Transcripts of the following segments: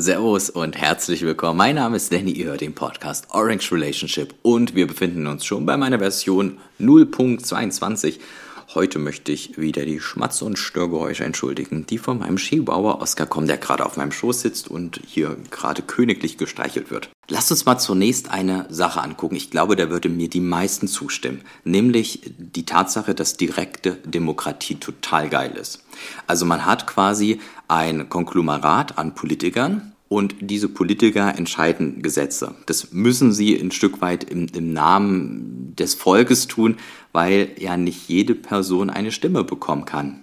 Servus und herzlich willkommen. Mein Name ist Danny, ihr hört den Podcast Orange Relationship und wir befinden uns schon bei meiner Version 0.22. Heute möchte ich wieder die Schmatz- und Störgeräusche entschuldigen, die von meinem Skibauer Oskar kommen, der gerade auf meinem Schoß sitzt und hier gerade königlich gestreichelt wird. Lasst uns mal zunächst eine Sache angucken. Ich glaube, da würde mir die meisten zustimmen. Nämlich die Tatsache, dass direkte Demokratie total geil ist. Also man hat quasi ein Konglomerat an Politikern, und diese Politiker entscheiden Gesetze. Das müssen sie ein Stück weit im, im, Namen des Volkes tun, weil ja nicht jede Person eine Stimme bekommen kann.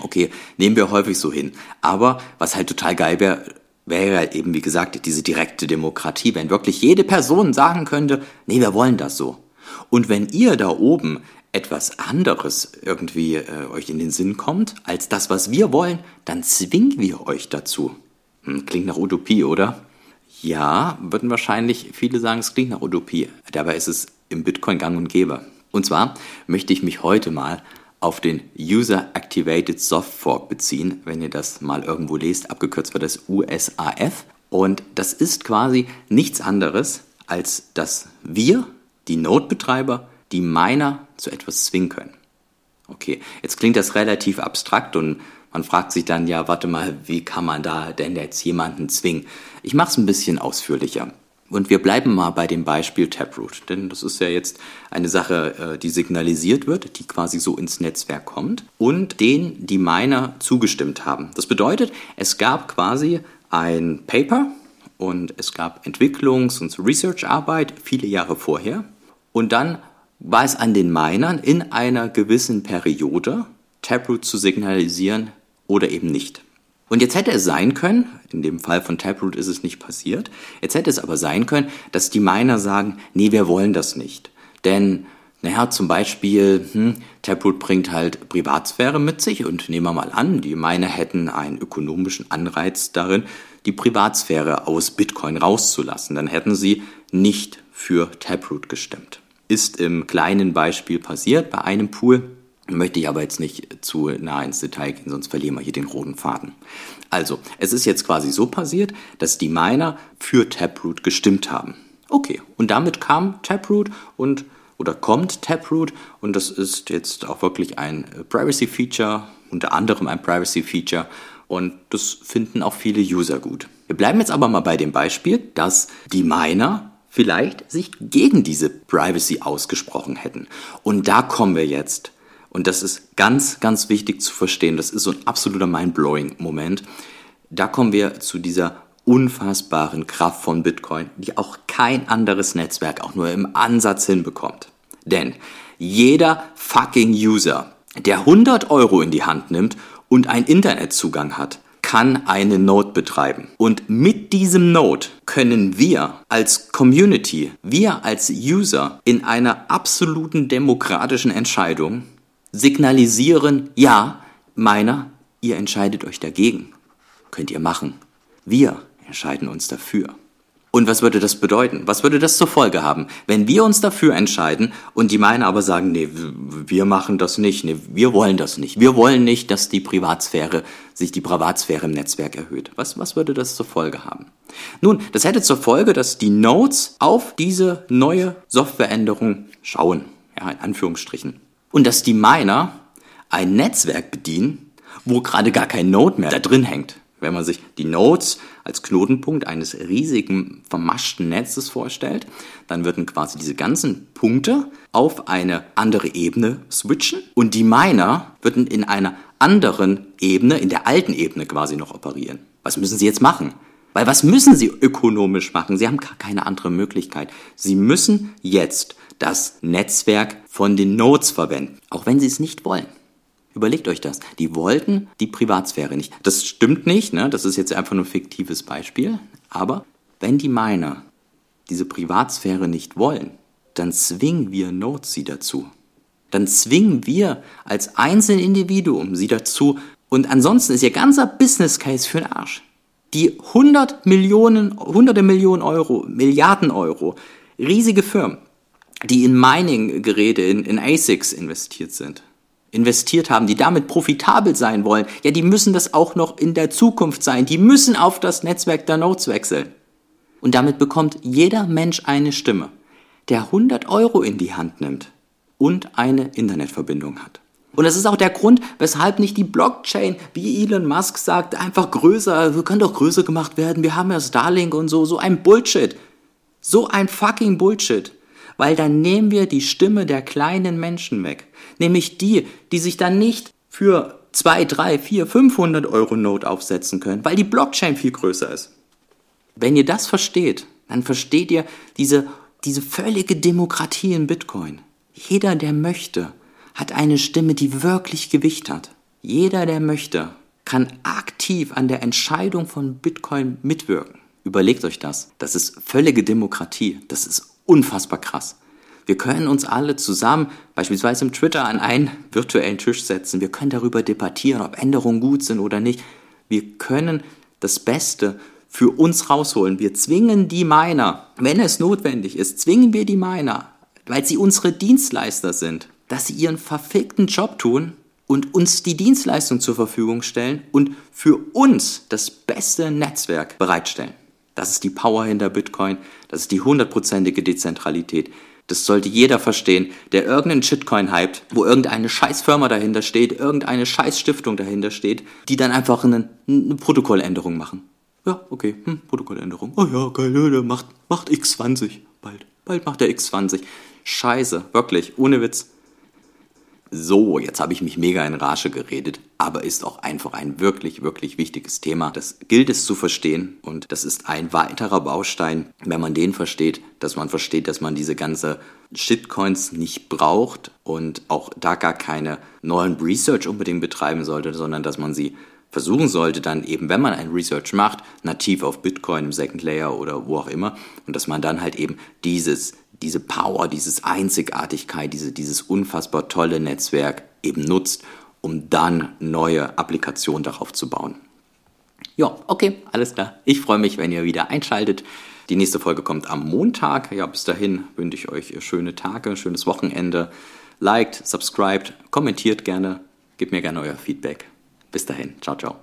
Okay, nehmen wir häufig so hin. Aber was halt total geil wäre, wäre eben, wie gesagt, diese direkte Demokratie, wenn wirklich jede Person sagen könnte, nee, wir wollen das so. Und wenn ihr da oben etwas anderes irgendwie äh, euch in den Sinn kommt, als das, was wir wollen, dann zwingen wir euch dazu. Hm, klingt nach Utopie, oder? Ja, würden wahrscheinlich viele sagen, es klingt nach Utopie. Dabei ist es im Bitcoin gang und gäbe. Und zwar möchte ich mich heute mal auf den User Activated Soft Fork beziehen, wenn ihr das mal irgendwo lest, abgekürzt wird das USAF. Und das ist quasi nichts anderes, als dass wir, die Node-Betreiber, die Miner zu etwas zwingen können. Okay, jetzt klingt das relativ abstrakt und man fragt sich dann, ja, warte mal, wie kann man da denn jetzt jemanden zwingen? Ich mache es ein bisschen ausführlicher. Und wir bleiben mal bei dem Beispiel Taproot, denn das ist ja jetzt eine Sache, äh, die signalisiert wird, die quasi so ins Netzwerk kommt und den die Miner zugestimmt haben. Das bedeutet, es gab quasi ein Paper und es gab Entwicklungs- und Research-Arbeit viele Jahre vorher und dann war es an den Minern in einer gewissen Periode, Taproot zu signalisieren, oder eben nicht. Und jetzt hätte es sein können, in dem Fall von Taproot ist es nicht passiert, jetzt hätte es aber sein können, dass die Miner sagen, nee, wir wollen das nicht. Denn, naja, zum Beispiel, hm, Taproot bringt halt Privatsphäre mit sich und nehmen wir mal an, die Miner hätten einen ökonomischen Anreiz darin, die Privatsphäre aus Bitcoin rauszulassen. Dann hätten sie nicht für Taproot gestimmt. Ist im kleinen Beispiel passiert bei einem Pool. Möchte ich aber jetzt nicht zu nah ins Detail gehen, sonst verlieren wir hier den roten Faden. Also, es ist jetzt quasi so passiert, dass die Miner für Taproot gestimmt haben. Okay, und damit kam Taproot und oder kommt Taproot und das ist jetzt auch wirklich ein Privacy Feature, unter anderem ein Privacy Feature und das finden auch viele User gut. Wir bleiben jetzt aber mal bei dem Beispiel, dass die Miner vielleicht sich gegen diese Privacy ausgesprochen hätten. Und da kommen wir jetzt und das ist ganz, ganz wichtig zu verstehen. Das ist so ein absoluter Mind-blowing-Moment. Da kommen wir zu dieser unfassbaren Kraft von Bitcoin, die auch kein anderes Netzwerk auch nur im Ansatz hinbekommt. Denn jeder fucking User, der 100 Euro in die Hand nimmt und einen Internetzugang hat, kann eine Node betreiben. Und mit diesem Node können wir als Community, wir als User in einer absoluten demokratischen Entscheidung signalisieren, ja, meiner, ihr entscheidet euch dagegen. Könnt ihr machen. Wir entscheiden uns dafür. Und was würde das bedeuten? Was würde das zur Folge haben, wenn wir uns dafür entscheiden und die meinen aber sagen, nee, wir machen das nicht, nee, wir wollen das nicht. Wir wollen nicht, dass die Privatsphäre, sich die Privatsphäre im Netzwerk erhöht. Was, was würde das zur Folge haben? Nun, das hätte zur Folge, dass die Nodes auf diese neue Softwareänderung schauen. Ja, in Anführungsstrichen und dass die Miner ein Netzwerk bedienen, wo gerade gar kein Node mehr da drin hängt. Wenn man sich die Nodes als Knotenpunkt eines riesigen vermaschten Netzes vorstellt, dann würden quasi diese ganzen Punkte auf eine andere Ebene switchen und die Miner würden in einer anderen Ebene, in der alten Ebene quasi noch operieren. Was müssen sie jetzt machen? Weil was müssen sie ökonomisch machen? Sie haben gar keine andere Möglichkeit. Sie müssen jetzt das Netzwerk von den Nodes verwenden, auch wenn sie es nicht wollen. Überlegt euch das. Die wollten die Privatsphäre nicht. Das stimmt nicht, ne? das ist jetzt einfach nur ein fiktives Beispiel. Aber wenn die Miner diese Privatsphäre nicht wollen, dann zwingen wir Nodes sie dazu. Dann zwingen wir als Einzelindividuum sie dazu. Und ansonsten ist ihr ganzer Business Case für den Arsch. Die 100 Millionen, hunderte Millionen Euro, Milliarden Euro, riesige Firmen, die in Mining-Geräte, in, in ASICs investiert sind, investiert haben, die damit profitabel sein wollen, ja, die müssen das auch noch in der Zukunft sein. Die müssen auf das Netzwerk der Nodes wechseln. Und damit bekommt jeder Mensch eine Stimme, der 100 Euro in die Hand nimmt und eine Internetverbindung hat. Und das ist auch der Grund, weshalb nicht die Blockchain, wie Elon Musk sagt, einfach größer, wir können doch größer gemacht werden, wir haben ja Starlink und so, so ein Bullshit. So ein fucking Bullshit. Weil dann nehmen wir die Stimme der kleinen Menschen weg. Nämlich die, die sich dann nicht für 2, 3, 4, 500 Euro Note aufsetzen können, weil die Blockchain viel größer ist. Wenn ihr das versteht, dann versteht ihr diese, diese völlige Demokratie in Bitcoin. Jeder, der möchte, hat eine Stimme, die wirklich Gewicht hat. Jeder, der möchte, kann aktiv an der Entscheidung von Bitcoin mitwirken. Überlegt euch das. Das ist völlige Demokratie. Das ist unfassbar krass. Wir können uns alle zusammen, beispielsweise im Twitter, an einen virtuellen Tisch setzen. Wir können darüber debattieren, ob Änderungen gut sind oder nicht. Wir können das Beste für uns rausholen. Wir zwingen die Miner, wenn es notwendig ist, zwingen wir die Miner, weil sie unsere Dienstleister sind, dass sie ihren verfickten Job tun und uns die Dienstleistung zur Verfügung stellen und für uns das beste Netzwerk bereitstellen. Das ist die Power hinter Bitcoin, das ist die hundertprozentige Dezentralität. Das sollte jeder verstehen, der irgendeinen Shitcoin hypt, wo irgendeine Scheißfirma dahinter steht, irgendeine Scheißstiftung dahinter steht, die dann einfach eine, eine Protokolländerung machen. Ja, okay, hm, Protokolländerung. Oh ja, geil, macht, macht X20 bald. Bald macht er X20. Scheiße, wirklich, ohne Witz. So, jetzt habe ich mich mega in Rage geredet, aber ist auch einfach ein wirklich, wirklich wichtiges Thema. Das gilt es zu verstehen und das ist ein weiterer Baustein, wenn man den versteht, dass man versteht, dass man diese ganze Shitcoins nicht braucht und auch da gar keine neuen Research unbedingt betreiben sollte, sondern dass man sie versuchen sollte, dann eben, wenn man ein Research macht, nativ auf Bitcoin im Second Layer oder wo auch immer, und dass man dann halt eben dieses diese Power, dieses Einzigartigkeit, diese, dieses unfassbar tolle Netzwerk eben nutzt, um dann neue Applikationen darauf zu bauen. Ja, okay, alles klar. Ich freue mich, wenn ihr wieder einschaltet. Die nächste Folge kommt am Montag. Ja, bis dahin wünsche ich euch schöne Tage, schönes Wochenende. Liked, subscribed, kommentiert gerne, gebt mir gerne euer Feedback. Bis dahin, ciao, ciao.